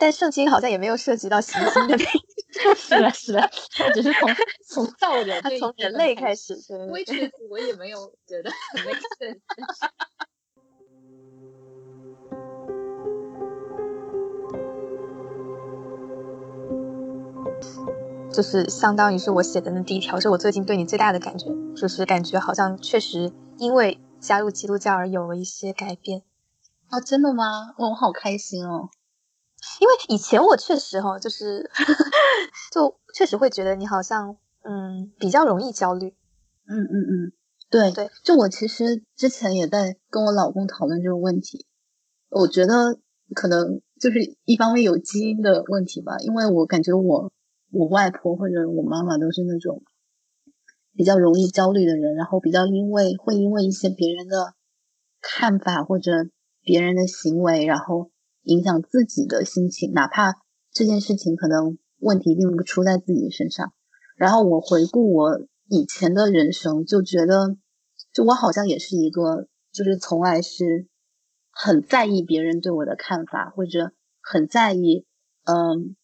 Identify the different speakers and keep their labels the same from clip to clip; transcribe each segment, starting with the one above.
Speaker 1: 但圣经好像也没有涉及到行星的那
Speaker 2: 是的，是的，他只是 从从造人，
Speaker 1: 他从人类开始。
Speaker 2: 微觉得我也没有觉得很 make sense。
Speaker 1: 就是相当于是我写的那第一条，是我最近对你最大的感觉，就是感觉好像确实因为加入基督教而有了一些改变。
Speaker 2: 哦，真的吗？我好开心哦！
Speaker 1: 因为以前我确实哈，就是 就确实会觉得你好像嗯比较容易焦虑。
Speaker 2: 嗯嗯嗯，对
Speaker 1: 对，
Speaker 2: 就我其实之前也在跟我老公讨论这个问题，我觉得可能就是一方面有基因的问题吧，因为我感觉我我外婆或者我妈妈都是那种比较容易焦虑的人，然后比较因为会因为一些别人的看法或者别人的行为，然后。影响自己的心情，哪怕这件事情可能问题并不出在自己身上。然后我回顾我以前的人生，就觉得，就我好像也是一个，就是从来是很在意别人对我的看法，或者很在意，嗯，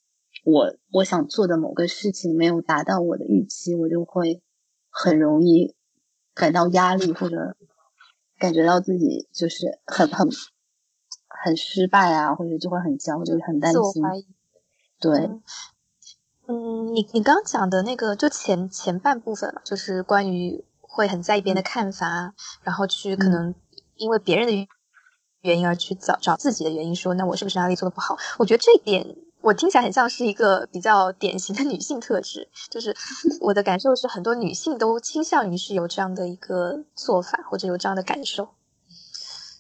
Speaker 2: 我我想做的某个事情没有达到我的预期，我就会很容易感到压力，或者感觉到自己就是很很。很失败啊，或者就会很焦虑、很担心。对。
Speaker 1: 嗯，你你刚刚讲的那个，就前前半部分嘛，就是关于会很在意别人的看法，然后去可能因为别人的原因而去找找自己的原因，说那我是不是哪里做的不好？我觉得这一点我听起来很像是一个比较典型的女性特质，就是 我的感受是很多女性都倾向于是有这样的一个做法，或者有这样的感受。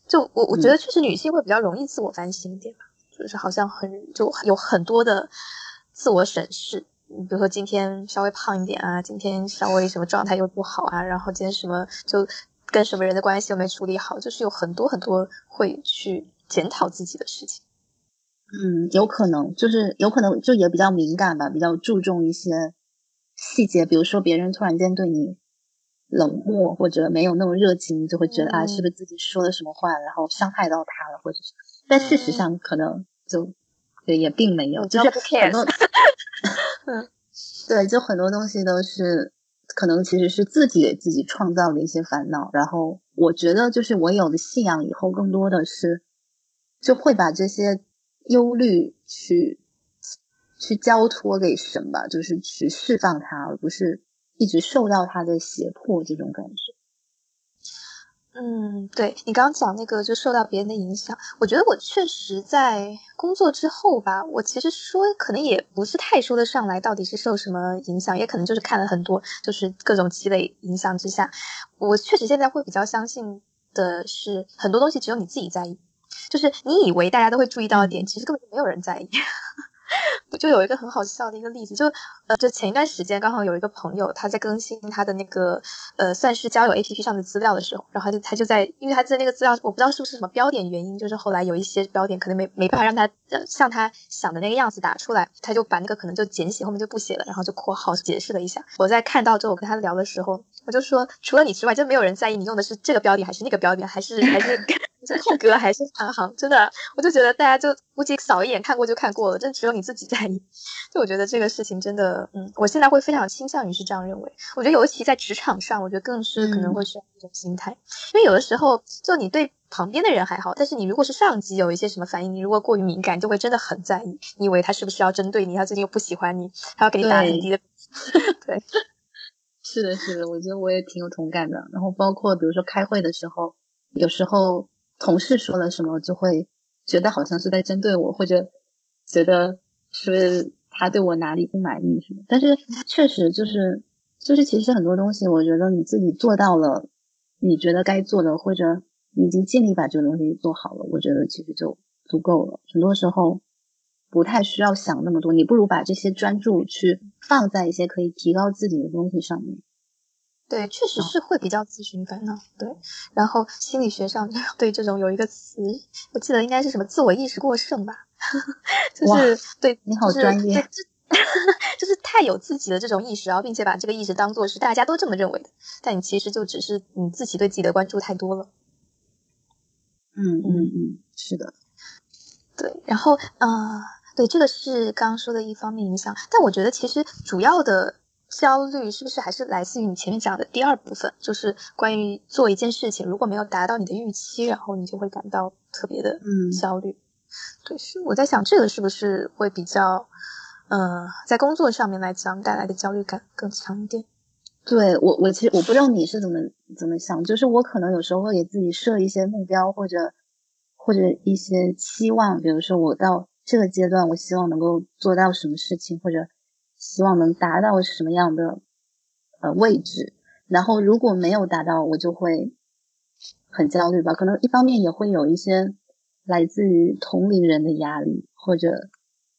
Speaker 1: 就我我觉得确实女性会比较容易自我反省一点吧，就是好像很就有很多的自我审视，你比如说今天稍微胖一点啊，今天稍微什么状态又不好啊，然后今天什么就跟什么人的关系又没处理好，就是有很多很多会去检讨自己的事情。
Speaker 2: 嗯，有可能就是有可能就也比较敏感吧，比较注重一些细节，比如说别人突然间对你。冷漠或者没有那么热情，就会觉得啊，是不是自己说了什么话，然后伤害到他了，或者是？但事实上可能就对也并没有，就是很多，嗯，对，就很多东西都是可能其实是自己给自己创造的一些烦恼。然后我觉得，就是我有了信仰以后，更多的是就会把这些忧虑去去交托给神吧，就是去释放它，而不是。一直受到他的胁迫，这种感觉。
Speaker 1: 嗯，对你刚刚讲那个，就受到别人的影响。我觉得我确实在工作之后吧，我其实说可能也不是太说得上来，到底是受什么影响，也可能就是看了很多，就是各种积累影响之下，我确实现在会比较相信的是，很多东西只有你自己在意，就是你以为大家都会注意到的点，其实根本就没有人在意。就有一个很好笑的一个例子，就呃，就前一段时间刚好有一个朋友他在更新他的那个呃，算是交友 A P P 上的资料的时候，然后他就他就在，因为他在那个资料，我不知道是不是什么标点原因，就是后来有一些标点可能没没办法让他像他想的那个样子打出来，他就把那个可能就简写后面就不写了，然后就括号解释了一下。我在看到之后，我跟他聊的时候，我就说，除了你之外，就没有人在意你用的是这个标点还是那个标点，还是还是空格还是很好，真的，我就觉得大家就估计扫一眼看过就看过了，真只有你自己在意。就我觉得这个事情真的，嗯，我现在会非常倾向于是这样认为。我觉得尤其在职场上，我觉得更是可能会需要这种心态，因为有的时候就你对旁边的人还好，但是你如果是上级有一些什么反应，你如果过于敏感，就会真的很在意。你以为他是不是要针对你？他最近又不喜欢你，他要给你打很低的。对，
Speaker 2: 是的，是的，我觉得我也挺有同感的。然后包括比如说开会的时候，有时候同事说了什么，就会觉得好像是在针对我，或者觉得。是不是他对我哪里不满意什么？但是确实就是就是，其实很多东西，我觉得你自己做到了，你觉得该做的，或者你已经尽力把这个东西做好了，我觉得其实就足够了。很多时候不太需要想那么多，你不如把这些专注去放在一些可以提高自己的东西上面。
Speaker 1: 对，确实是会比较自寻烦恼。对，然后心理学上对这种有一个词，我记得应该是什么自我意识过剩吧，就是对
Speaker 2: 你好专业，
Speaker 1: 就是太有自己的这种意识，然后并且把这个意识当做是大家都这么认为的，但你其实就只是你自己对自己的关注太多了。
Speaker 2: 嗯嗯嗯，是的，
Speaker 1: 对，然后呃。对，这个是刚刚说的一方面影响，但我觉得其实主要的焦虑是不是还是来自于你前面讲的第二部分，就是关于做一件事情如果没有达到你的预期，然后你就会感到特别的
Speaker 2: 嗯
Speaker 1: 焦虑。对，是我在想这个是不是会比较，呃，在工作上面来讲带来的焦虑感更强一点。
Speaker 2: 对我，我其实我不知道你是怎么怎么想，就是我可能有时候会给自己设一些目标，或者或者一些期望，比如说我到这个阶段，我希望能够做到什么事情，或者希望能达到什么样的呃位置，然后如果没有达到，我就会很焦虑吧。可能一方面也会有一些来自于同龄人的压力，或者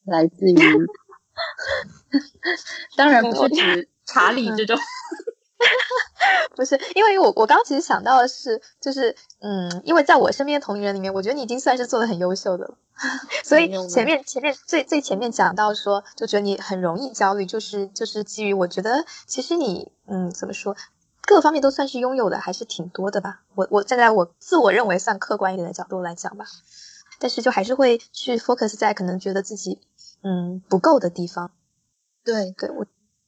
Speaker 2: 来自于，当然不是指查理这种。
Speaker 1: 不是，因为我我刚其实想到的是，就是嗯，因为在我身边同龄人里面，我觉得你已经算是做的很优秀的了。所以前面前面最最前面讲到说，就觉得你很容易焦虑，就是就是基于我觉得其实你嗯怎么说，各方面都算是拥有的，还是挺多的吧。我我站在我自我认为算客观一点的角度来讲吧，但是就还是会去 focus 在可能觉得自己嗯不够的地方。
Speaker 2: 对
Speaker 1: 对，我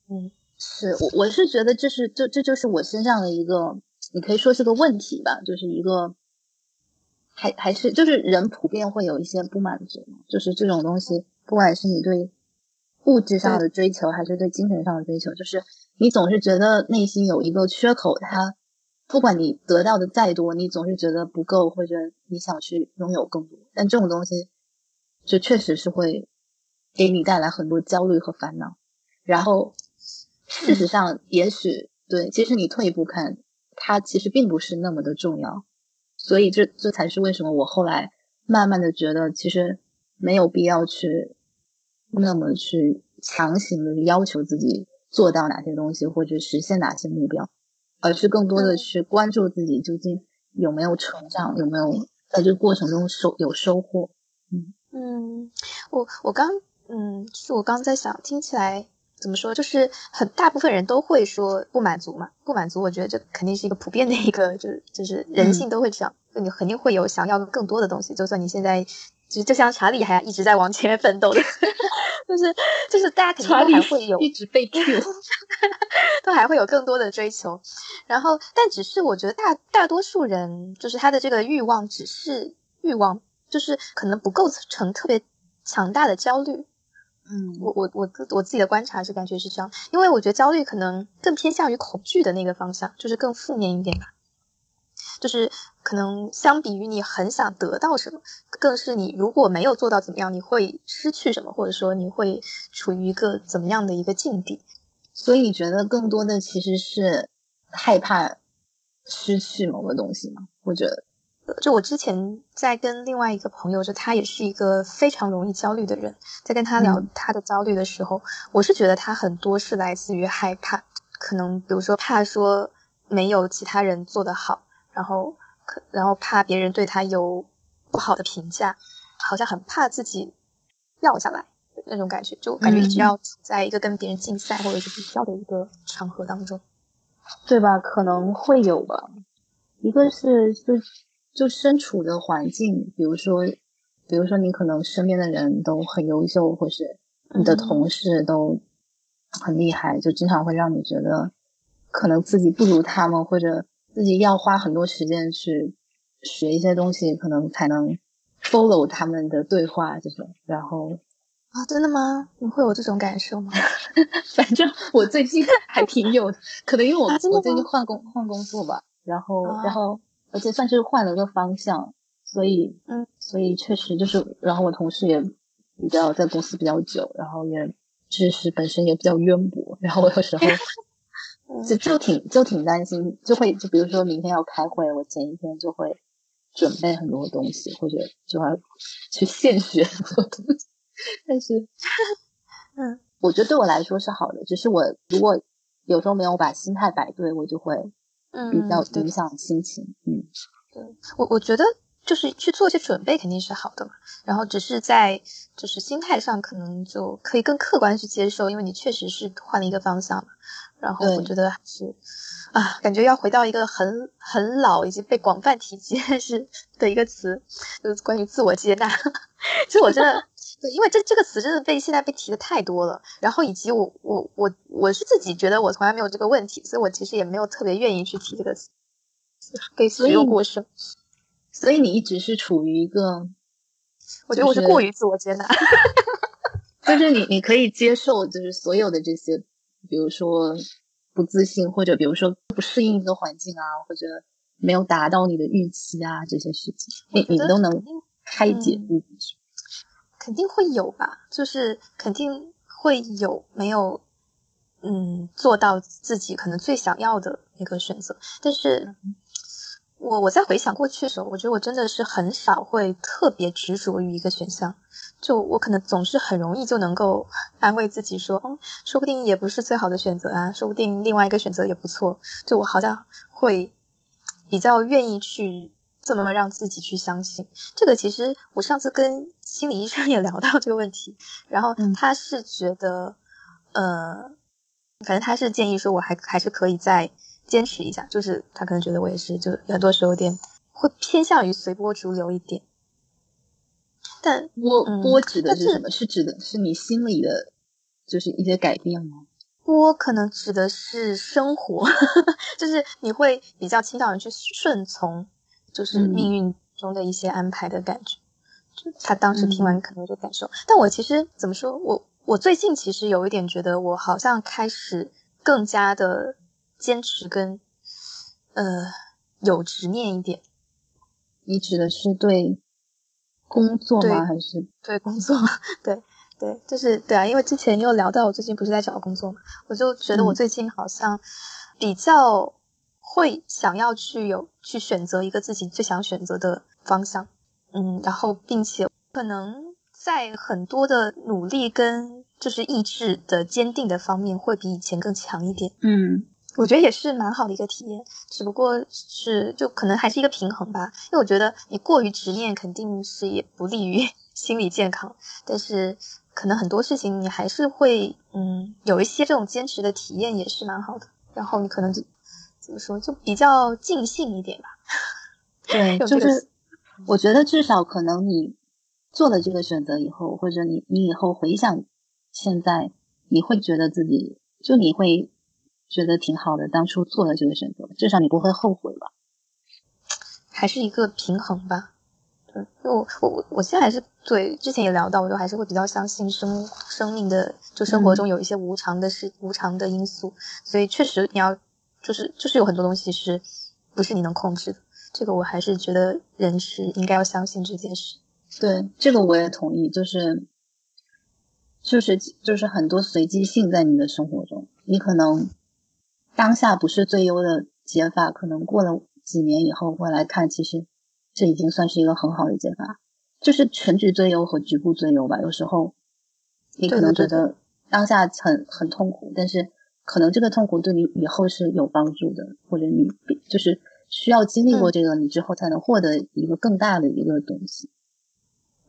Speaker 1: 嗯。
Speaker 2: 是我我是觉得这是这这就是我身上的一个，你可以说是个问题吧，就是一个，还还是就是人普遍会有一些不满足，就是这种东西，不管是你对物质上的追求，还是对精神上的追求，就是你总是觉得内心有一个缺口，它不管你得到的再多，你总是觉得不够，或者你想去拥有更多，但这种东西就确实是会给你带来很多焦虑和烦恼，然后。事实上，也许对，其实你退一步看，它其实并不是那么的重要，所以这这才是为什么我后来慢慢的觉得，其实没有必要去那么去强行的要求自己做到哪些东西或者实现哪些目标，而是更多的去关注自己究竟有没有成长，有没有在这个过程中收有收获。
Speaker 1: 嗯嗯，我我刚嗯，就是我刚在想，听起来。怎么说？就是很大部分人都会说不满足嘛，不满足。我觉得这肯定是一个普遍的一个，就是就是人性都会这样，就你肯定会有想要更多的东西。就算你现在，就就像查理还一直在往前面奋斗的，就是就是大家肯定都还会有
Speaker 2: 一直被 Q，
Speaker 1: 都还会有更多的追求。然后，但只是我觉得大大多数人，就是他的这个欲望只是欲望，就是可能不构成特别强大的焦虑。
Speaker 2: 嗯，
Speaker 1: 我我我我自己的观察是感觉是这样，因为我觉得焦虑可能更偏向于恐惧的那个方向，就是更负面一点吧。就是可能相比于你很想得到什么，更是你如果没有做到怎么样，你会失去什么，或者说你会处于一个怎么样的一个境地。
Speaker 2: 所以你觉得更多的其实是害怕失去某个东西吗？我觉得。
Speaker 1: 就我之前在跟另外一个朋友，就他也是一个非常容易焦虑的人，在跟他聊他的焦虑的时候，我是觉得他很多是来自于害怕，可能比如说怕说没有其他人做得好，然后可然后怕别人对他有不好的评价，好像很怕自己掉下来那种感觉，就感觉一直要处在一个跟别人竞赛或者是比较的一个场合当中，
Speaker 2: 对吧？可能会有吧，一个是就。就身处的环境，比如说，比如说你可能身边的人都很优秀，或是你的同事都很厉害，就经常会让你觉得可能自己不如他们，或者自己要花很多时间去学一些东西，可能才能 follow 他们的对话这种。然后
Speaker 1: 啊，真的吗？你会有这种感受吗？
Speaker 2: 反正我最近还挺有，可能因为我我最近换工换工作吧，然后然后。而且算是换了个方向，所以，
Speaker 1: 嗯，
Speaker 2: 所以确实就是，然后我同事也比较在公司比较久，然后也知识本身也比较渊博，然后我有时候就就挺就挺担心，就会就比如说明天要开会，我前一天就会准备很多东西，或者就要去现学很多东西，但是，
Speaker 1: 嗯，
Speaker 2: 我觉得对我来说是好的，只是我如果有时候没有把心态摆对，我就会。比较影响心情，嗯，
Speaker 1: 对我我觉得就是去做一些准备肯定是好的嘛，然后只是在就是心态上可能就可以更客观去接受，因为你确实是换了一个方向嘛，然后我觉得还是啊，感觉要回到一个很很老以及被广泛提及 是的一个词，就是关于自我接纳。其实我真的对，因为这这个词真的被现在被提的太多了，然后以及我我我我是自己觉得我从来没有这个问题，所以我其实也没有特别愿意去提这个词，被使用过剩。
Speaker 2: 所以你一直是处于一个，
Speaker 1: 我觉得我是过于自我接纳，
Speaker 2: 就是你你可以接受，就是所有的这些，比如说不自信，或者比如说不适应一个环境啊，或者没有达到你的预期啊这些事情，你你都能开解自己。
Speaker 1: 肯定会有吧，就是肯定会有没有，嗯，做到自己可能最想要的那个选择。但是，我我在回想过去的时候，我觉得我真的是很少会特别执着于一个选项。就我可能总是很容易就能够安慰自己说，嗯，说不定也不是最好的选择啊，说不定另外一个选择也不错。就我好像会比较愿意去。这么让自己去相信这个？其实我上次跟心理医生也聊到这个问题，然后他是觉得，呃，反正他是建议说，我还还是可以再坚持一下。就是他可能觉得我也是，就很多时候有点会偏向于随波逐流一点。但
Speaker 2: 波波指的是什么？是指的是你心里的，就是一些改变吗？
Speaker 1: 波可能指的是生活，就是你会比较倾向于去顺从。就是命运中的一些安排的感觉，就他当时听完可能就感受。但我其实怎么说，我我最近其实有一点觉得，我好像开始更加的坚持跟呃有执念一点。
Speaker 2: 你指的是对工作吗？还是
Speaker 1: 对工作？对对，就是对啊，因为之前又聊到我最近不是在找工作嘛，我就觉得我最近好像比较。会想要去有去选择一个自己最想选择的方向，嗯，然后并且可能在很多的努力跟就是意志的坚定的方面会比以前更强一点，
Speaker 2: 嗯，
Speaker 1: 我觉得也是蛮好的一个体验，只不过是就可能还是一个平衡吧，因为我觉得你过于执念肯定是也不利于 心理健康，但是可能很多事情你还是会嗯有一些这种坚持的体验也是蛮好的，然后你可能就。怎么说就比较尽兴一点吧。
Speaker 2: 对，就是我觉得至少可能你做了这个选择以后，或者你你以后回想现在，你会觉得自己就你会觉得挺好的，当初做了这个选择，至少你不会后悔吧。
Speaker 1: 还是一个平衡吧。对，我我我我现在还是对之前也聊到，我就还是会比较相信生生命的，就生活中有一些无常的事、无常的因素，所以确实你要。就是就是有很多东西是不是你能控制的？这个我还是觉得人是应该要相信这件事。
Speaker 2: 对，这个我也同意。就是就是就是很多随机性在你的生活中，你可能当下不是最优的解法，可能过了几年以后过来看，其实这已经算是一个很好的解法。就是全局最优和局部最优吧。有时候你可能觉得当下很很痛苦，但是。可能这个痛苦对你以后是有帮助的，或者你就是需要经历过这个，你之后才能获得一个更大的一个东西。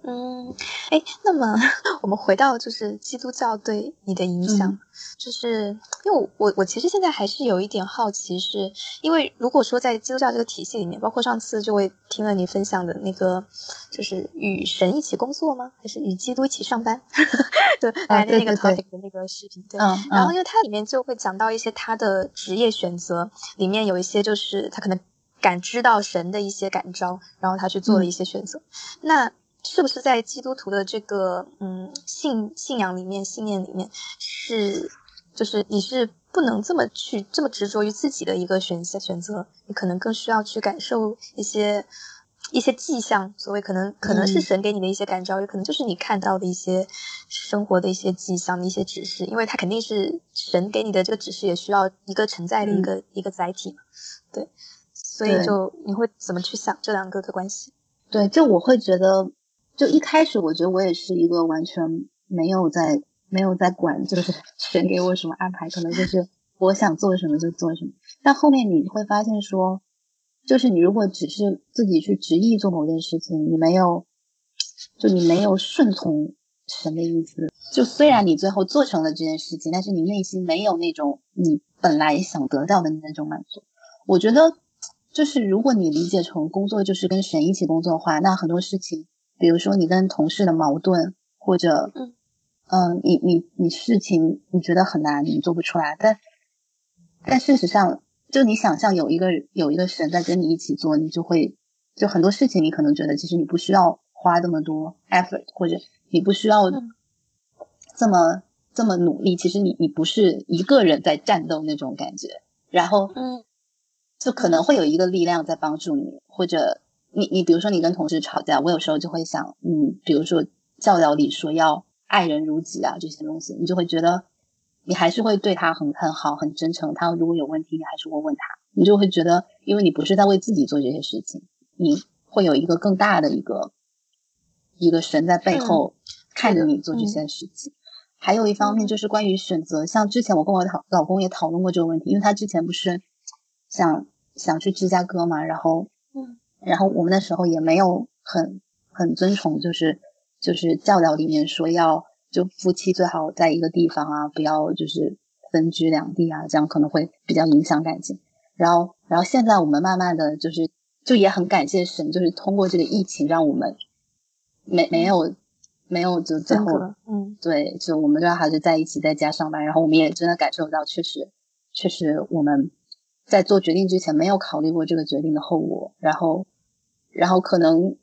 Speaker 1: 嗯，哎，那么 我们回到就是基督教对你的影响，就是因为我我其实现在还是有一点好奇，是因为如果说在基督教这个体系里面，包括上次就会听了你分享的那个，就是与神一起工作吗？还是与基督一起上班？对，来的那个 topic 的那个视频，对。然后因为它里面就会讲到一些他的职业选择，里面有一些就是他可能感知到神的一些感召，然后他去做了一些选择。那是不是在基督徒的这个嗯信信仰里面、信念里面，是就是你是不能这么去这么执着于自己的一个选择选择，你可能更需要去感受一些一些迹象，所谓可能可能是神给你的一些感召，也可能就是你看到的一些生活的一些迹象的一些指示，因为它肯定是神给你的这个指示，也需要一个承载的一个一个载体嘛，对，所以就你会怎么去想这两个的关系？
Speaker 2: 对，就我会觉得。就一开始，我觉得我也是一个完全没有在没有在管，就是 神给我什么安排，可能就是 我想做什么就做什么。但后面你会发现，说就是你如果只是自己去执意做某件事情，你没有就你没有顺从神的意思，就虽然你最后做成了这件事情，但是你内心没有那种你本来想得到的那种满足。我觉得就是如果你理解成工作就是跟神一起工作的话，那很多事情。比如说，你跟同事的矛盾，或者
Speaker 1: 嗯。
Speaker 2: 嗯，你你你事情你觉得很难，你做不出来，但但事实上，就你想象有一个有一个神在跟你一起做，你就会就很多事情，你可能觉得其实你不需要花这么多 effort，或者你不需要这么这么努力，其实你你不是一个人在战斗那种感觉，然后
Speaker 1: 嗯
Speaker 2: 就可能会有一个力量在帮助你，或者你你比如说你跟同事吵架，我有时候就会想，嗯，比如说教导里说要爱人如己啊这些东西，你就会觉得你还是会对他很很好很真诚，他如果有问题你还是会问他，你就会觉得因为你不是在为自己做这些事情，你会有一个更大的一个一个神在背后看着你做这些事情。还有一方面就是关于选择，像之前我跟我讨老公也讨论过这个问题，因为他之前不是想想去芝加哥嘛，然后
Speaker 1: 嗯。
Speaker 2: 然后我们那时候也没有很很遵从，就是就是教导里面说要就夫妻最好在一个地方啊，不要就是分居两地啊，这样可能会比较影响感情。然后然后现在我们慢慢的就是就也很感谢神，就是通过这个疫情让我们没没有没有就最后
Speaker 1: 嗯。
Speaker 2: 对，就我们都还是在一起在家上班，然后我们也真的感受到，确实，确实我们在做决定之前没有考虑过这个决定的后果，然后，然后可能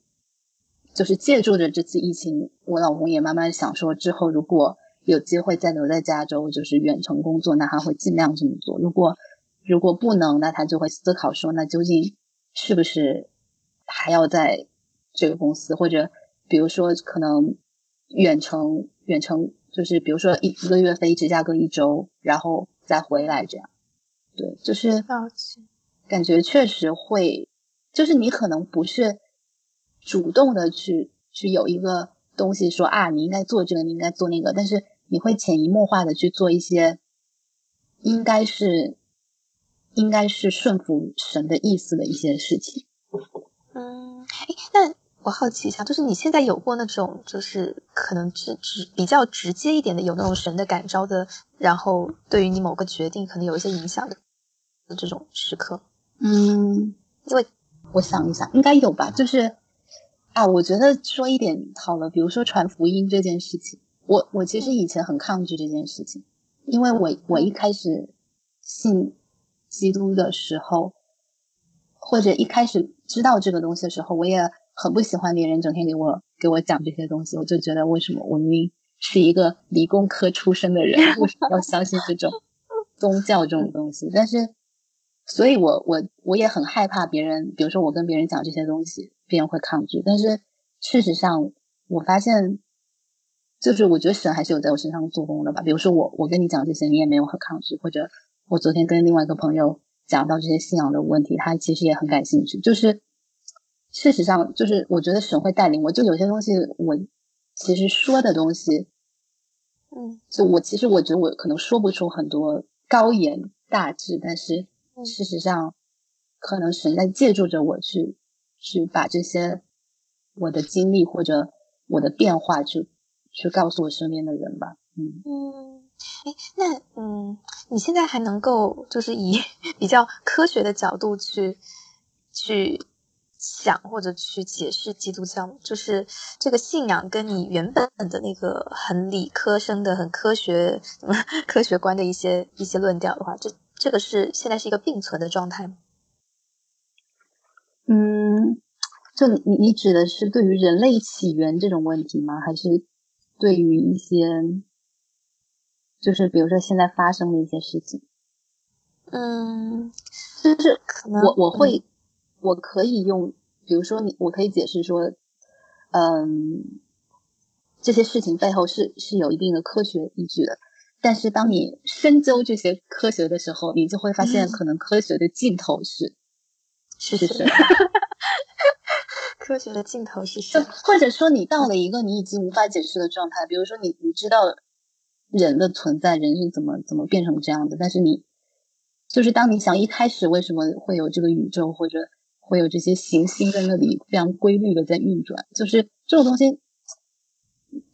Speaker 2: 就是借助着这次疫情，我老公也慢慢想说，之后如果有机会再留在加州，就是远程工作，那他会尽量这么做。如果如果不能，那他就会思考说，那究竟是不是还要在这个公司，或者比如说可能。远程远程就是比如说一一个月飞芝加哥一周，然后再回来这样。对，就是感觉确实会，就是你可能不是主动的去去有一个东西说啊，你应该做这个，你应该做那个，但是你会潜移默化的去做一些，应该是应该是顺服神的意思的一些事情。
Speaker 1: 嗯，哎，那我好奇一下，就是你现在有过那种，就是可能直直比较直接一点的，有那种神的感召的，然后对于你某个决定可能有一些影响的的这种时刻？
Speaker 2: 嗯，
Speaker 1: 因为
Speaker 2: 我想一想，应该有吧。就是啊，我觉得说一点好了，比如说传福音这件事情，我我其实以前很抗拒这件事情，因为我我一开始信基督的时候，或者一开始知道这个东西的时候，我也很不喜欢别人整天给我给我讲这些东西，我就觉得为什么我明明是一个理工科出身的人，为什么要相信这种宗教这种东西？但是。所以我我我也很害怕别人，比如说我跟别人讲这些东西，别人会抗拒。但是事实上，我发现，就是我觉得神还是有在我身上做工的吧。比如说我我跟你讲这些，你也没有很抗拒，或者我昨天跟另外一个朋友讲到这些信仰的问题，他其实也很感兴趣。就是事实上，就是我觉得神会带领我。就有些东西，我其实说的东西，
Speaker 1: 嗯，
Speaker 2: 就我其实我觉得我可能说不出很多高言大志，但是。事实上，可能神在借助着我去，去把这些我的经历或者我的变化，去去告诉我身边的人吧。
Speaker 1: 嗯嗯，哎，那嗯，你现在还能够就是以 比较科学的角度去去想或者去解释基督教，就是这个信仰跟你原本的那个很理科生的、很科学 科学观的一些一些论调的话，这。这个是现在是一个并存的状态吗？
Speaker 2: 嗯，就你你指的是对于人类起源这种问题吗？还是对于一些，就是比如说现在发生的一些事情？
Speaker 1: 嗯，
Speaker 2: 就是
Speaker 1: 可能
Speaker 2: 我我会我可以用，比如说你我可以解释说，嗯，这些事情背后是是有一定的科学依据的。但是当你深究这些科学的时候，你就会发现，可能科学的尽头是是
Speaker 1: 是
Speaker 2: 是
Speaker 1: 科学的尽头是什？
Speaker 2: 或者说，你到了一个你已经无法解释的状态，比如说，你你知道人的存在，人是怎么怎么变成这样的，但是你就是当你想一开始为什么会有这个宇宙，或者会有这些行星在那里非常规律的在运转，就是这种东西，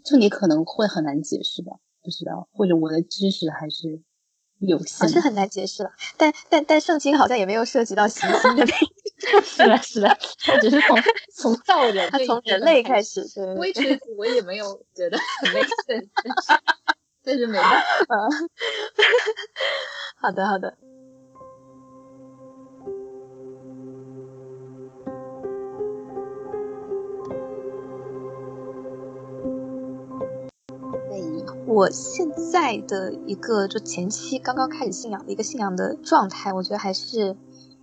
Speaker 2: 就你可能会很难解释吧。不知道，或者我的知识还是有限，
Speaker 1: 是很难解释了。但但但圣经好像也没有涉及到行星的命
Speaker 2: 是的，是的，他只是从 从造人，
Speaker 1: 他从人类开始。
Speaker 2: 微锤子我也没有觉得很 make sense，但是没办法。
Speaker 1: 好的，好的。我现在的一个就前期刚刚开始信仰的一个信仰的状态，我觉得还是，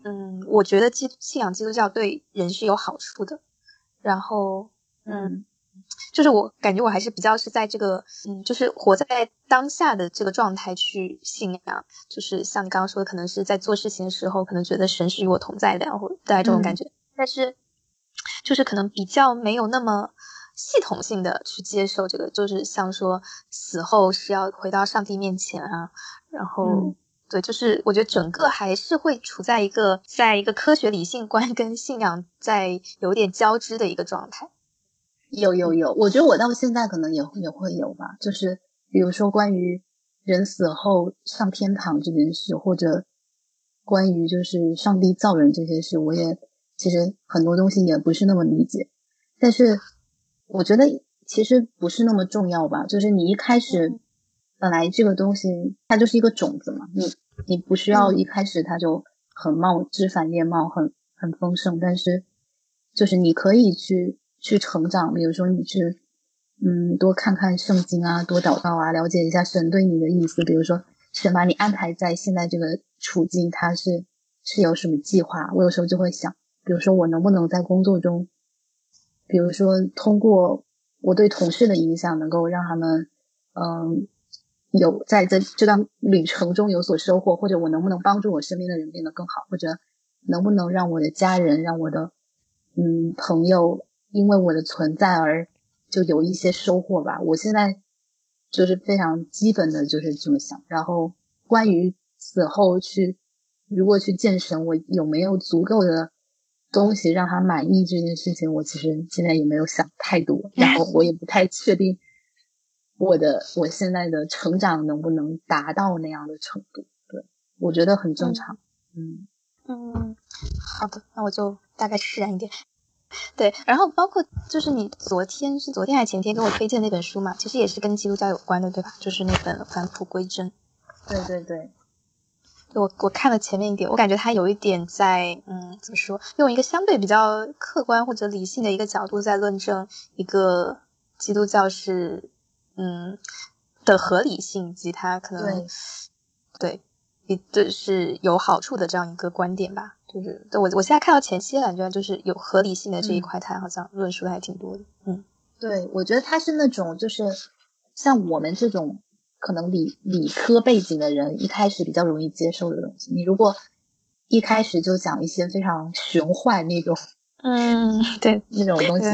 Speaker 1: 嗯，我觉得基信仰基督教对人是有好处的。然后，嗯，就是我感觉我还是比较是在这个，嗯，就是活在当下的这个状态去信仰。就是像你刚刚说的，可能是在做事情的时候，可能觉得神是与我同在的，然后大概这种感觉。但是，就是可能比较没有那么。系统性的去接受这个，就是像说死后是要回到上帝面前啊，然后对，就是我觉得整个还是会处在一个在一个科学理性观跟信仰在有点交织的一个状态。
Speaker 2: 有有有，我觉得我到现在可能也也会有吧，就是比如说关于人死后上天堂这件事，或者关于就是上帝造人这些事，我也其实很多东西也不是那么理解，但是。我觉得其实不是那么重要吧，就是你一开始本来这个东西它就是一个种子嘛，你你不需要一开始它就很茂枝繁叶茂，很很丰盛，但是就是你可以去去成长，比如说你去嗯多看看圣经啊，多祷告啊，了解一下神对你的意思，比如说神把你安排在现在这个处境，他是是有什么计划？我有时候就会想，比如说我能不能在工作中。比如说，通过我对同事的影响，能够让他们，嗯，有在这这段旅程中有所收获，或者我能不能帮助我身边的人变得更好，或者能不能让我的家人、让我的嗯朋友因为我的存在而就有一些收获吧。我现在就是非常基本的就是这么想。然后关于死后去如果去见神，我有没有足够的？东西让他满意这件事情，我其实现在也没有想太多，然后 我也不太确定我的我现在的成长能不能达到那样的程度。对，我觉得很正常。
Speaker 1: 嗯嗯，好的，那我就大概释然一点。对，然后包括就是你昨天是昨天还是前天给我推荐那本书嘛，其实也是跟基督教有关的，对吧？就是那本《返璞归真》。
Speaker 2: 对对对。
Speaker 1: 我我看了前面一点，我感觉他有一点在，嗯，怎么说？用一个相对比较客观或者理性的一个角度在论证一个基督教是，嗯，的合理性以及它可能对，对，对是有好处的这样一个观点吧。就是对我我现在看到前期感觉就是有合理性的这一块，他好像论述的还挺多的。嗯，
Speaker 2: 对，我觉得他是那种就是像我们这种。可能理理科背景的人一开始比较容易接受的东西，你如果一开始就讲一些非常玄幻那种，
Speaker 1: 嗯，对，
Speaker 2: 那种东西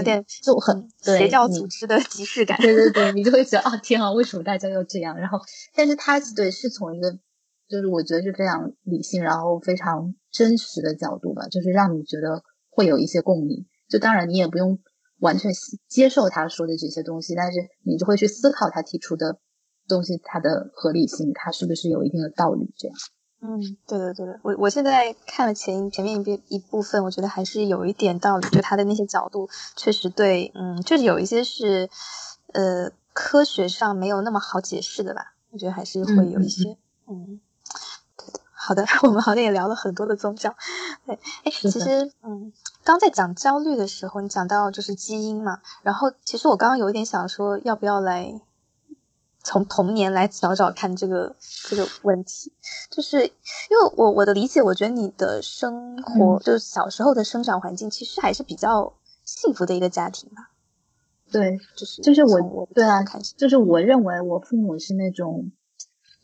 Speaker 2: 就很
Speaker 1: 邪教组织的即视感，
Speaker 2: 对对对，你就会觉得啊天啊，为什么大家要这样？然后，但是他对是从一个就是我觉得是非常理性，然后非常真实的角度吧，就是让你觉得会有一些共鸣。就当然你也不用完全接受他说的这些东西，但是你就会去思考他提出的。东西它的合理性，它是不是有一定的道理？这样，
Speaker 1: 嗯，对的，对的。我我现在看了前前面一边一部分，我觉得还是有一点道理。就他的那些角度，确实对，嗯，就是有一些是，呃，科学上没有那么好解释的吧？我觉得还是会有一些，嗯，对的。好的，我们好像也聊了很多的宗教。对，哎，其实，嗯，刚在讲焦虑的时候，你讲到就是基因嘛，然后其实我刚刚有一点想说，要不要来。从童年来找找看这个这个问题，就是因为我我的理解，我觉得你的生活就是小时候的生长环境，其实还是比较幸福的一个家庭吧。
Speaker 2: 对，
Speaker 1: 就是
Speaker 2: 就是我对啊，就是我认为我父母是那种，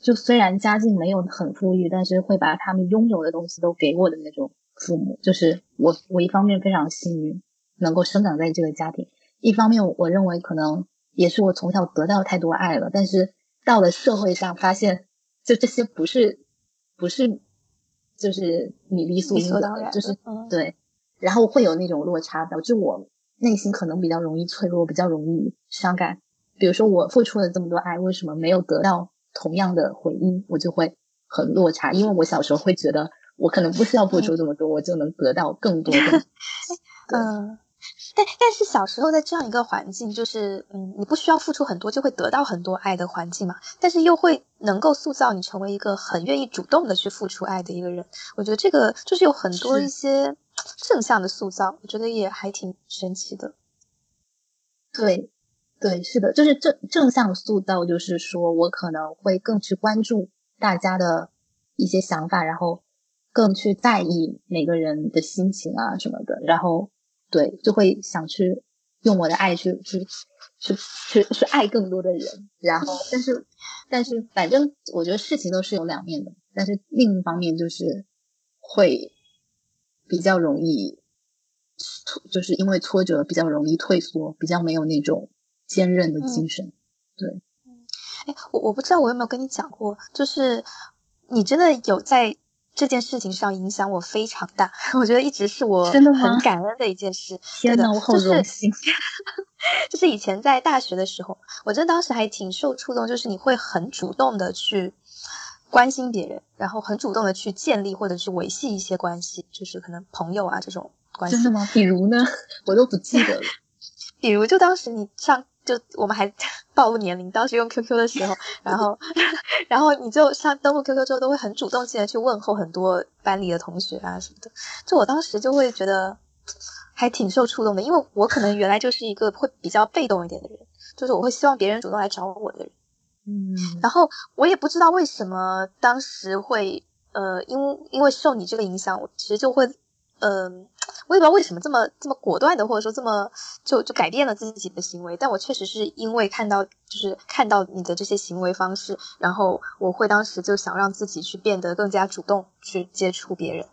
Speaker 2: 就虽然家境没有很富裕，但是会把他们拥有的东西都给我的那种父母。就是我我一方面非常幸运能够生长在这个家庭，一方面我认为可能。也是我从小得到太多爱了，但是到了社会上发现，就这些不是不是就是你理所应当的，就是对，然后会有那种落差，导致我内心可能比较容易脆弱，比较容易伤感。比如说我付出了这么多爱，为什么没有得到同样的回应，我就会很落差。因为我小时候会觉得我可能不需要付出这么多，我就能得到更多的。
Speaker 1: 嗯。但但是小时候在这样一个环境，就是嗯，你不需要付出很多，就会得到很多爱的环境嘛。但是又会能够塑造你成为一个很愿意主动的去付出爱的一个人。我觉得这个就是有很多一些正向的塑造，我觉得也还挺神奇的。
Speaker 2: 对，对，是的，就是正正向塑造，就是说我可能会更去关注大家的一些想法，然后更去在意每个人的心情啊什么的，然后。对，就会想去用我的爱去去去去去爱更多的人，然后，但是但是，反正我觉得事情都是有两面的，但是另一方面就是会比较容易挫，就是因为挫折比较容易退缩，比较没有那种坚韧的精神。对，
Speaker 1: 哎，我我不知道我有没有跟你讲过，就是你真的有在。这件事情上影响我非常大，我觉得一直是我很感恩的一件事。
Speaker 2: 天呐，我好荣幸！
Speaker 1: 就是以前在大学的时候，我真的当时还挺受触动，就是你会很主动的去关心别人，然后很主动的去建立或者是维系一些关系，就是可能朋友啊这种关系。
Speaker 2: 真的吗？比如呢？我都不记得了。
Speaker 1: 比如，就当时你上。就我们还 暴露年龄，当时用 QQ 的时候，然后，然后你就上登录 QQ 之后，都会很主动性的去问候很多班里的同学啊什么的。就我当时就会觉得还挺受触动的，因为我可能原来就是一个会比较被动一点的人，就是我会希望别人主动来找我的人。
Speaker 2: 嗯，
Speaker 1: 然后我也不知道为什么当时会呃，因因为受你这个影响，我其实就会。嗯，我也不知道为什么这么这么果断的，或者说这么就就改变了自己的行为。但我确实是因为看到，就是看到你的这些行为方式，然后我会当时就想让自己去变得更加主动去接触别人。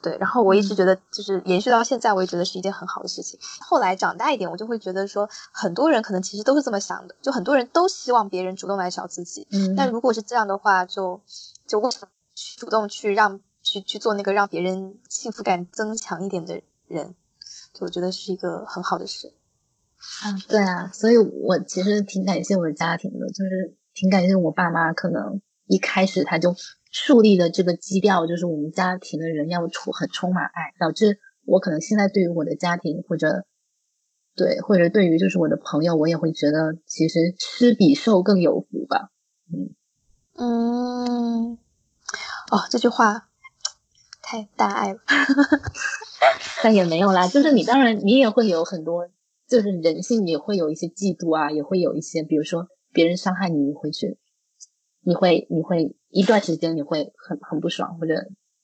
Speaker 1: 对，然后我一直觉得，就是延续到现在，我也觉得是一件很好的事情。后来长大一点，我就会觉得说，很多人可能其实都是这么想的，就很多人都希望别人主动来找自己。
Speaker 2: 嗯，
Speaker 1: 但如果是这样的话，就就为什么主动去让？去去做那个让别人幸福感增强一点的人，就我觉得是一个很好的事。
Speaker 2: 啊，对啊，所以我其实挺感谢我的家庭的，就是挺感谢我爸妈，可能一开始他就树立的这个基调，就是我们家庭的人要充很充满爱，导致我可能现在对于我的家庭或者对或者对于就是我的朋友，我也会觉得其实吃比受更有福吧。
Speaker 1: 嗯嗯，哦，这句话。太大爱了，
Speaker 2: 但也没有啦。就是你当然你也会有很多，就是人性也会有一些嫉妒啊，也会有一些，比如说别人伤害你，你会去，你会你会一段时间你会很很不爽，或者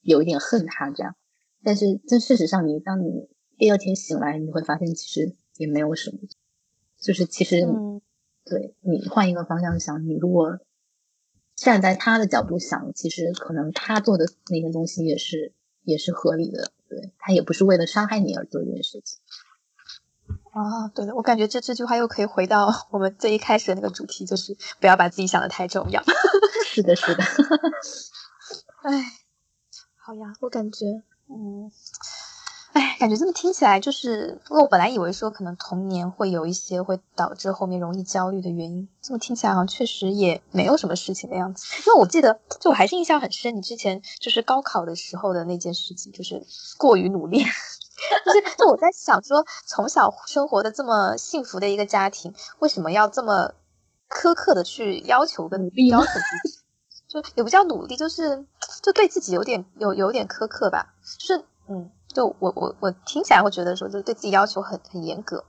Speaker 2: 有一点恨他这样。但是这事实上，你当你第二天醒来，你会发现其实也没有什么，就是其实对你换一个方向想，你如果站在他的角度想，其实可能他做的那些东西也是。也是合理的，对他也不是为了伤害你而做这件事情。
Speaker 1: 啊，对的，我感觉这这句话又可以回到我们最一开始的那个主题，就是不要把自己想的太重要。
Speaker 2: 是的，是的。
Speaker 1: 哎，好呀，我感觉，嗯。哎，感觉这么听起来，就是因为我本来以为说可能童年会有一些会导致后面容易焦虑的原因，这么听起来好像确实也没有什么事情的样子。因为我记得，就我还是印象很深，你之前就是高考的时候的那件事情，就是过于努力。就是就我在想说，从小生活的这么幸福的一个家庭，为什么要这么苛刻的去要求跟努力要求自己？就也不叫努力，就是就对自己有点有有点苛刻吧。就是嗯。就我我我听起来会觉得说，就对自己要求很很严格，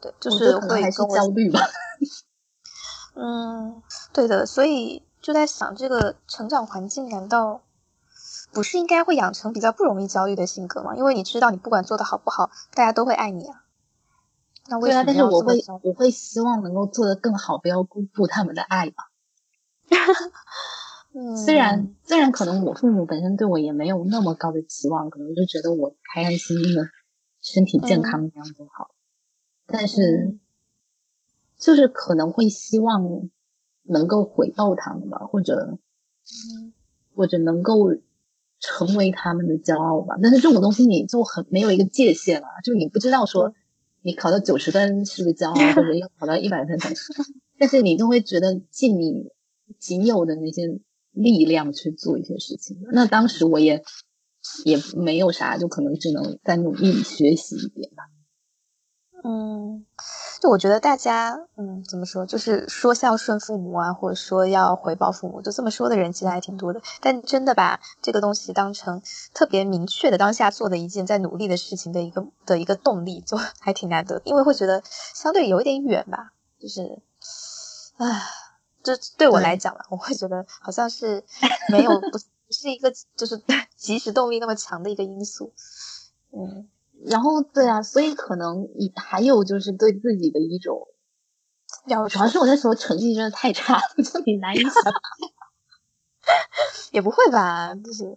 Speaker 1: 对，就是会
Speaker 2: 还是焦虑吧。
Speaker 1: 嗯，对的，所以就在想，这个成长环境难道不是应该会养成比较不容易焦虑的性格吗？因为你知道，你不管做的好不好，大家都会爱你啊。那为什么？
Speaker 2: 但是我会我会希望能够做得更好，不要辜负他们的爱吧。虽然虽然可能我父母本身对我也没有那么高的期望，可能就觉得我开开心心的、身体健康这样就好，但是就是可能会希望能够回报他们吧，或者或者能够成为他们的骄傲吧。但是这种东西你就很没有一个界限了，就你不知道说你考到九十分是不是骄傲，或者要考到一百分才是，但是你就会觉得尽你仅有的那些。力量去做一些事情。那当时我也也没有啥，就可能只能再努力学习一点吧。
Speaker 1: 嗯，就我觉得大家，嗯，怎么说，就是说孝顺父母啊，或者说要回报父母，就这么说的人其实还挺多的。但真的把这个东西当成特别明确的当下做的一件在努力的事情的一个的一个动力，就还挺难得。因为会觉得相对有一点远吧，就是，唉，这对我来讲吧，我会觉得好像是 没有不不是一个就是即时动力那么强的一个因素，嗯。
Speaker 2: 然后对啊，所以可能你还有就是对自己的一种，主要是我那时候成绩真的太差了，就你难以想象。
Speaker 1: 也不会吧，就是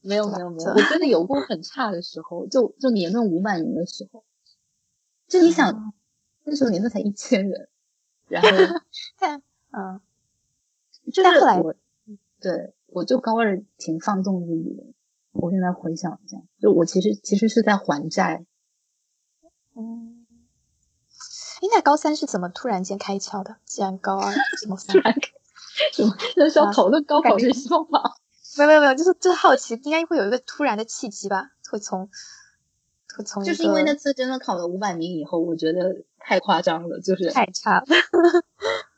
Speaker 2: 没有没有没有，我真的有过很差的时候，就就年论五百名的时候，就你想那时候年论才一千人，然后
Speaker 1: 嗯，
Speaker 2: 就是我，对我就高二挺放纵自己的。我现在回想一下，就我其实其实是在还债。
Speaker 1: 嗯，哎，那高三是怎么突然间开窍的？既然高二怎么
Speaker 2: 突然什么？那是要讨论高考学习方法？
Speaker 1: 没有没有没有，就是就是好奇，应该会有一个突然的契机吧？会从会从
Speaker 2: 就是因为那次真的考了五百名以后，我觉得太夸张了，就是
Speaker 1: 太差了。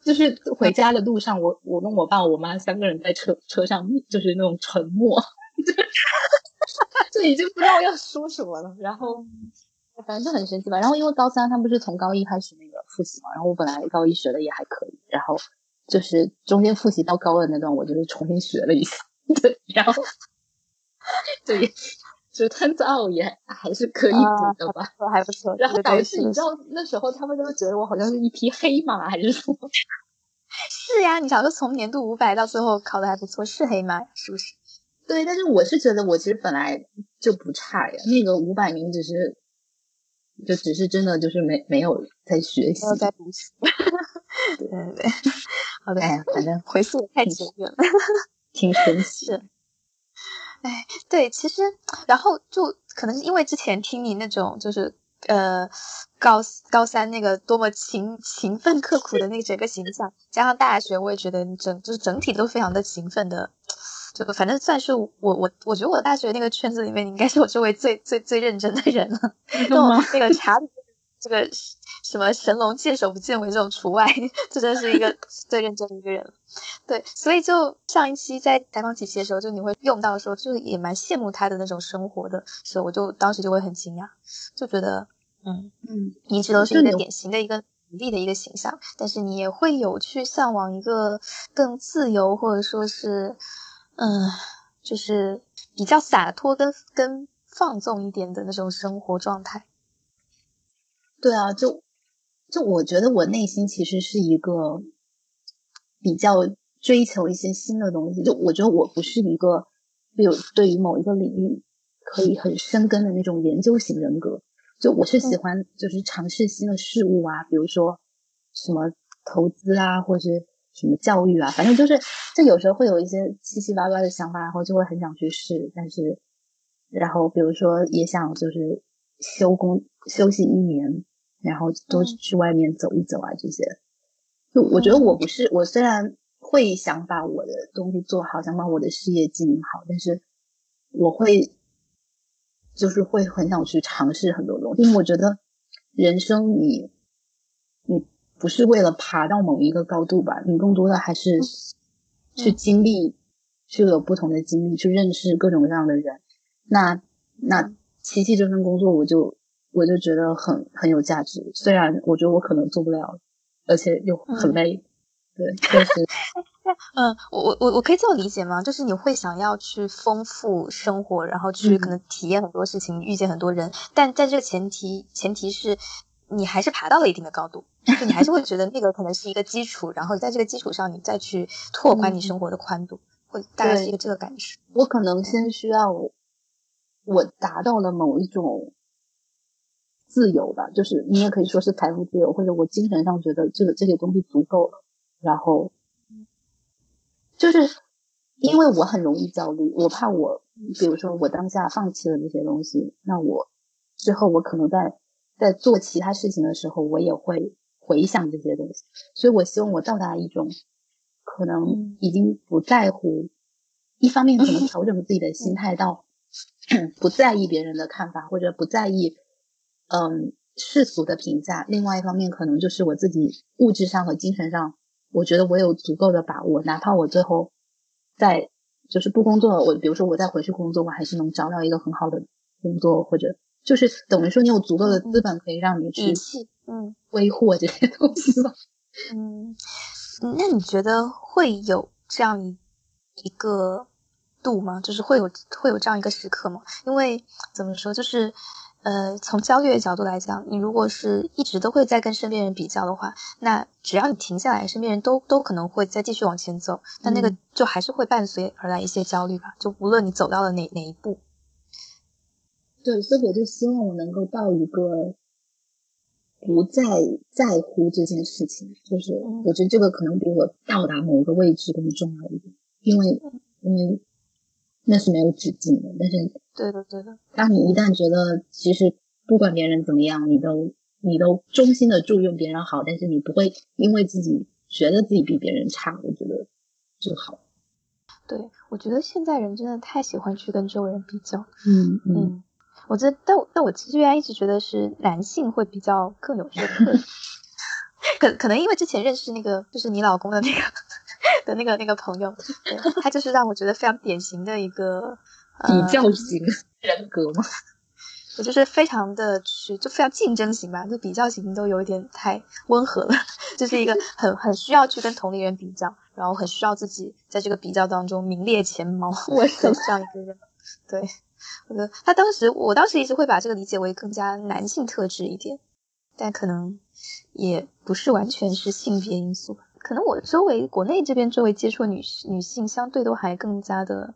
Speaker 2: 就是回家的路上，我我跟我爸我妈三个人在车车上，就是那种沉默。就已经不知道要说什么了，然后反正就很神奇吧。然后因为高三他不是从高一开始那个复习嘛，然后我本来高一学的也还可以，然后就是中间复习到高二那段，我就是重新学了一下，对，然后对，就探奥也还是可以补的吧，
Speaker 1: 还不错。
Speaker 2: 然后导致你知道那时候他们都觉得我好像是一匹黑马，还是什么？
Speaker 1: 是呀，你想说从年度五百到最后考的还不错，是黑马，是不是？
Speaker 2: 对，但是我是觉得我其实本来就不差呀。那个五百名只是，就只是真的就是没没有在学习，
Speaker 1: 没有在读书。对 对对，好的，
Speaker 2: 哎呀，反正
Speaker 1: 回溯太久远了，
Speaker 2: 挺神奇。
Speaker 1: 哎，对，其实然后就可能是因为之前听你那种就是呃高高三那个多么勤勤奋刻苦的那个整个形象，加上大学我也觉得你整就是整体都非常的勤奋的。就反正算是我我我觉得我大学那个圈子里面，你应该是我周围最最最认真的人了。那我那个查这个什么神龙见首不见尾这种除外，这真是一个 最认真的一个人。对，所以就上一期在采访几期的时候，就你会用到说，就也蛮羡慕他的那种生活的所以，我就当时就会很惊讶，就觉得嗯嗯，一直都是一个典型的一个努力的一个形象，但是你也会有去向往一个更自由或者说是。嗯，就是比较洒脱跟跟放纵一点的那种生活状态。
Speaker 2: 对啊，就就我觉得我内心其实是一个比较追求一些新的东西。就我觉得我不是一个有对于某一个领域可以很深根的那种研究型人格。就我是喜欢就是尝试新的事物啊，比如说什么投资啊，或是。什么教育啊，反正就是，就有时候会有一些七七八八的想法，然后就会很想去试。但是，然后比如说也想就是休工休息一年，然后多去外面走一走啊这些。就我觉得我不是，我虽然会想把我的东西做好，想把我的事业经营好，但是我会就是会很想去尝试很多东西，因为我觉得人生你你。不是为了爬到某一个高度吧？你更多的还是去经历，去有不同的经历，去认识各种各样的人。那那琪琪这份工作，我就我就觉得很很有价值。虽然我觉得我可能做不了，而且又很累。对，确实。
Speaker 1: 嗯，我我我我可以这么理解吗？就是你会想要去丰富生活，然后去可能体验很多事情，遇见很多人，但在这个前提前提是。你还是爬到了一定的高度，就你还是会觉得那个可能是一个基础，然后在这个基础上你再去拓宽你生活的宽度，会大概是一个这个感受。
Speaker 2: 我可能先需要我达到了某一种自由吧，就是你也可以说是财富自由，或者我精神上觉得这个这些东西足够了，然后就是因为我很容易焦虑，我怕我比如说我当下放弃了这些东西，那我之后我可能在。在做其他事情的时候，我也会回想这些东西，所以我希望我到达一种可能已经不在乎一方面可能 调整自己的心态到 不在意别人的看法，或者不在意嗯世俗的评价；另外一方面，可能就是我自己物质上和精神上，我觉得我有足够的把握，哪怕我最后在就是不工作，我比如说我再回去工作，我还是能找到一个很好的工作，或者就是等于说你有足够的资本可以让你去
Speaker 1: 嗯
Speaker 2: 挥霍这些东西吧。
Speaker 1: 嗯，那你觉得会有这样一一个度吗？就是会有会有这样一个时刻吗？因为怎么说，就是呃，从焦虑的角度来讲，你如果是一直都会在跟身边人比较的话，那只要你停下来，身边人都都可能会再继续往前走，但那个就还是会伴随而来一些焦虑吧。就无论你走到了哪哪一步，
Speaker 2: 对，所以我就希望我能够到一个。不再在乎这件事情，就是我觉得这个可能比我到达某个位置更重要一点，因为因为那是没有止境的。但是，
Speaker 1: 对的对的，
Speaker 2: 当你一旦觉得其实不管别人怎么样，你都你都衷心的祝愿别人好，但是你不会因为自己觉得自己比别人差，我觉得就好。
Speaker 1: 对，我觉得现在人真的太喜欢去跟周围人比较。
Speaker 2: 嗯嗯。
Speaker 1: 我觉得，但我但我其实原来一直觉得是男性会比较更有这个，可可能因为之前认识那个就是你老公的那个 的那个那个朋友，他就是让我觉得非常典型的一个
Speaker 2: 比较型人格嘛。
Speaker 1: 我就是非常的去就非常竞争型吧，就比较型都有一点太温和了，就是一个很很需要去跟同龄人比较，然后很需要自己在这个比较当中名列前茅，我是这样一个人，对。我觉得他当时，我当时一直会把这个理解为更加男性特质一点，但可能也不是完全是性别因素。可能我周围国内这边周围接触女女性相对都还更加的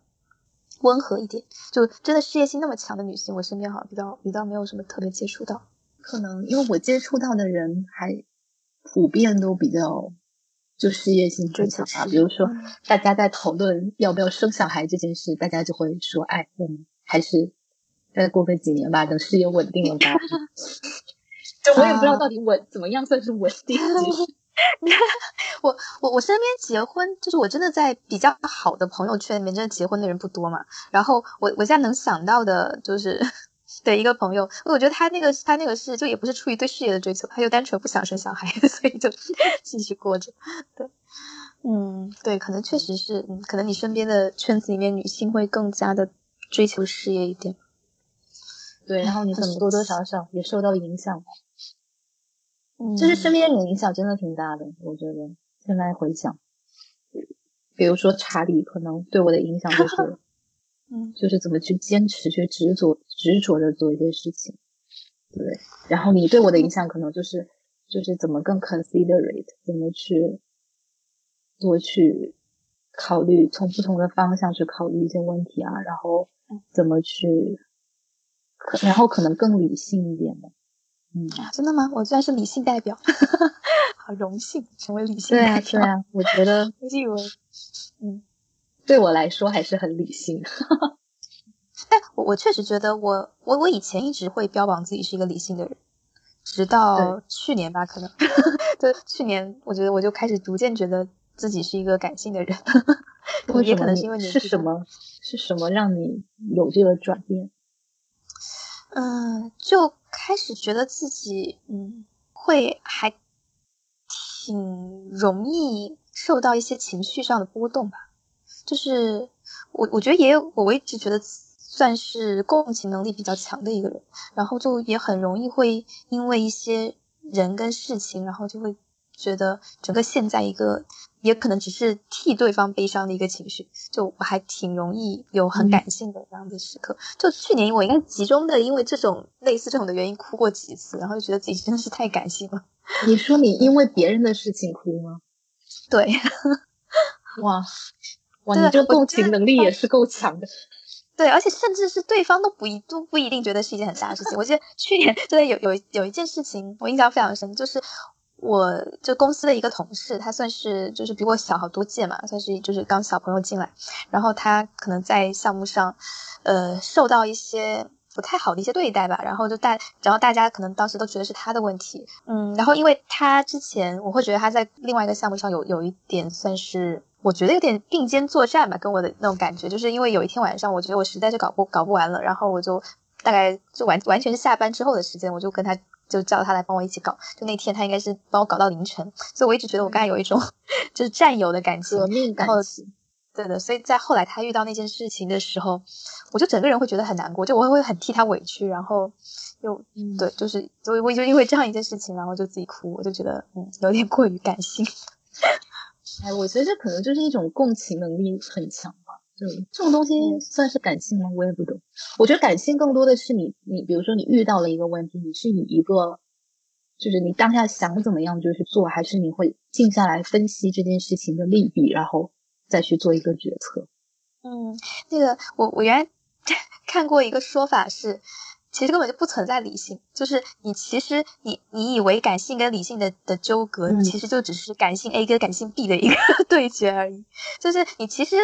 Speaker 1: 温和一点，就真的事业心那么强的女性，我身边好像比较比较没有什么特别接触到。
Speaker 2: 可能因为我接触到的人还普遍都比较就事业心最强啊，比如说大家在讨论要不要生小孩这件事，大家就会说：“哎，我们。”还是再过个几年吧，等事业稳定了吧。就我也不知道到底稳怎么样算是稳定。
Speaker 1: 我我我身边结婚，就是我真的在比较好的朋友圈里面，真的结婚的人不多嘛。然后我我现在能想到的就是 的一个朋友，我觉得他那个他那个是就也不是出于对事业的追求，他就单纯不想生小孩，所以就继续过着。对，嗯，对，可能确实是，嗯，可能你身边的圈子里面女性会更加的。追求事业一点，
Speaker 2: 对，然后你可能多多少少也受到影响，嗯，就是身边人影响真的挺大的。我觉得现在回想，比如说查理，可能对我的影响就 是，嗯，就是怎么去坚持、去执着、执着的做一些事情，对。然后你对我的影响可能就是，就是怎么更 considerate，怎么去多去。考虑从不同的方向去考虑一些问题啊，然后怎么去，可然后可能更理性一点的，
Speaker 1: 嗯，真的吗？我居然是理性代表，好荣幸成为理性。
Speaker 2: 对啊，对啊，我觉得，
Speaker 1: 我以为，嗯，
Speaker 2: 对我来说还是很理性。
Speaker 1: 但我我确实觉得我我我以前一直会标榜自己是一个理性的人，直到去年吧，可能，对去年，我觉得我就开始逐渐觉得。自己是一个感性的人，也可能是因为你
Speaker 2: 是什么？是什么让你有这个转变？
Speaker 1: 嗯，就开始觉得自己嗯，会还挺容易受到一些情绪上的波动吧。就是我我觉得也有，我一直觉得算是共情能力比较强的一个人，然后就也很容易会因为一些人跟事情，然后就会觉得整个陷在一个。也可能只是替对方悲伤的一个情绪，就我还挺容易有很感性的这样的时刻。就去年我应该集中的因为这种类似这种的原因哭过几次，然后就觉得自己真的是太感性了。
Speaker 2: 你说你因为别人的事情哭吗？
Speaker 1: 对，
Speaker 2: 哇哇，你这共情能力也是够强的。
Speaker 1: 对，而且甚至是对方都不一都不一定觉得是一件很大的事情。我记得 去年真的有有有一件事情我印象非常深，就是。我就公司的一个同事，他算是就是比我小好多届嘛，算是就是刚小朋友进来，然后他可能在项目上，呃，受到一些不太好的一些对待吧，然后就大，然后大家可能当时都觉得是他的问题，嗯，然后因为他之前我会觉得他在另外一个项目上有有一点算是我觉得有点并肩作战吧，跟我的那种感觉，就是因为有一天晚上，我觉得我实在是搞不搞不完了，然后我就大概就完完全是下班之后的时间，我就跟他就叫他来帮我一起搞。就那天他应该是帮我搞到凌晨，所以我一直觉得我刚才有一种 就是战友的感情，
Speaker 2: 革命感情。
Speaker 1: 对的，所以在后来他遇到那件事情的时候，我就整个人会觉得很难过，就我会很替他委屈，然后又对，就是就我就因为这样一件事情，然后就自己哭，我就觉得嗯有点过于感性。
Speaker 2: 哎，我觉得这可能就是一种共情能力很强吧。就这种东西算是感性吗？我也不懂。我觉得感性更多的是你，你比如说你遇到了一个问题，你是以一个，就是你当下想怎么样就去做，还是你会静下来分析这件事情的利弊，然后再去做一个决策。
Speaker 1: 嗯，那个我我原来 看过一个说法是。其实根本就不存在理性，就是你其实你你以为感性跟理性的的纠葛，其实就只是感性 A 跟感性 B 的一个 对决而已。就是你其实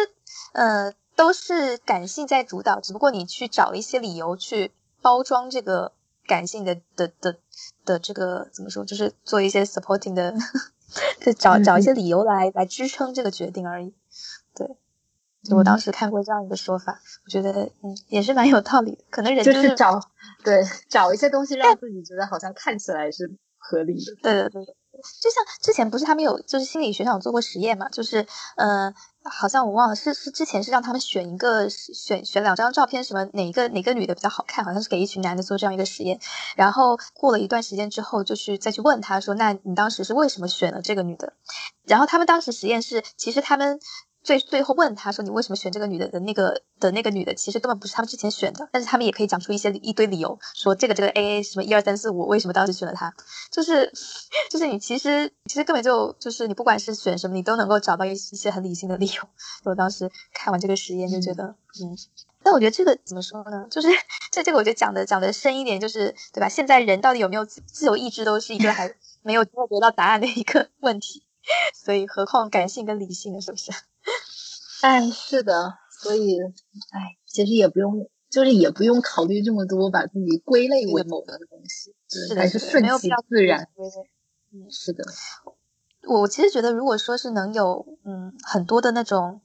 Speaker 1: 呃都是感性在主导，只不过你去找一些理由去包装这个感性的的的的这个怎么说，就是做一些 supporting 的，就找找一些理由来来支撑这个决定而已。对。就我当时看过这样一个说法，我觉得嗯也是蛮有道理的。可能人就
Speaker 2: 是找对找一些东西让自己觉得好像看起来是合理的。
Speaker 1: 对对对，就像之前不是他们有就是心理学上有做过实验嘛，就是嗯好像我忘了是是之前是让他们选一个选选两张照片，什么哪个哪个女的比较好看，好像是给一群男的做这样一个实验。然后过了一段时间之后，就去再去问他说，那你当时是为什么选了这个女的？然后他们当时实验是其实他们。最最后问他说：“你为什么选这个女的？的那个的那个女的，其实根本不是他们之前选的，但是他们也可以讲出一些一堆理由，说这个这个 A A 什么一二三四五，为什么当时选了他？就是就是你其实其实根本就就是你不管是选什么，你都能够找到一一些很理性的理由。我当时看完这个实验就觉得，嗯，但我觉得这个怎么说呢？就是 这这个我觉得讲的讲的深一点，就是对吧？现在人到底有没有自由意志，都是一个还 没有没有得到答案的一个问题。所以何况感性跟理性的是不是？
Speaker 2: 哎，是的，所以，哎，其实也不用，就是也不用考虑这么多，把自己归类为某个东西，是还是顺其自然。嗯，是的。
Speaker 1: 我其实觉得，如果说是能有，嗯，很多的那种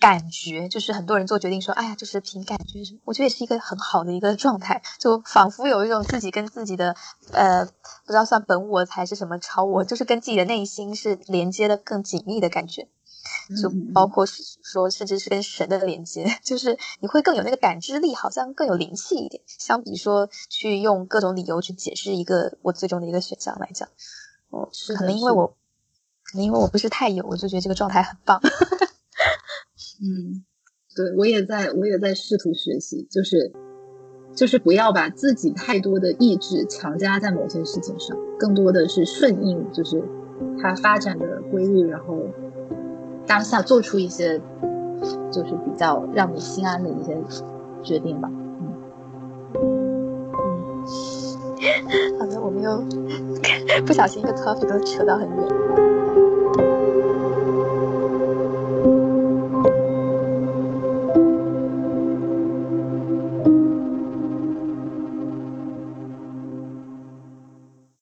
Speaker 1: 感觉，就是很多人做决定说，哎呀，就是凭感觉什么，我觉得也是一个很好的一个状态，就仿佛有一种自己跟自己的，呃，不知道算本我还是什么超我，就是跟自己的内心是连接的更紧密的感觉。就包括说，甚至是跟神的连接，就是你会更有那个感知力，好像更有灵气一点。相比说去用各种理由去解释一个我最终的一个选项来讲，哦，可能因为我，可能因为我不是太有，我就觉得这个状态很棒。
Speaker 2: 嗯，对我也在，我也在试图学习，就是就是不要把自己太多的意志强加在某些事情上，更多的是顺应，就是它发展的规律，然后。当下做出一些，就是比较让你心安的一些决定吧。嗯
Speaker 1: 嗯，好的，我们又 不小心一个 topic 都扯到很远。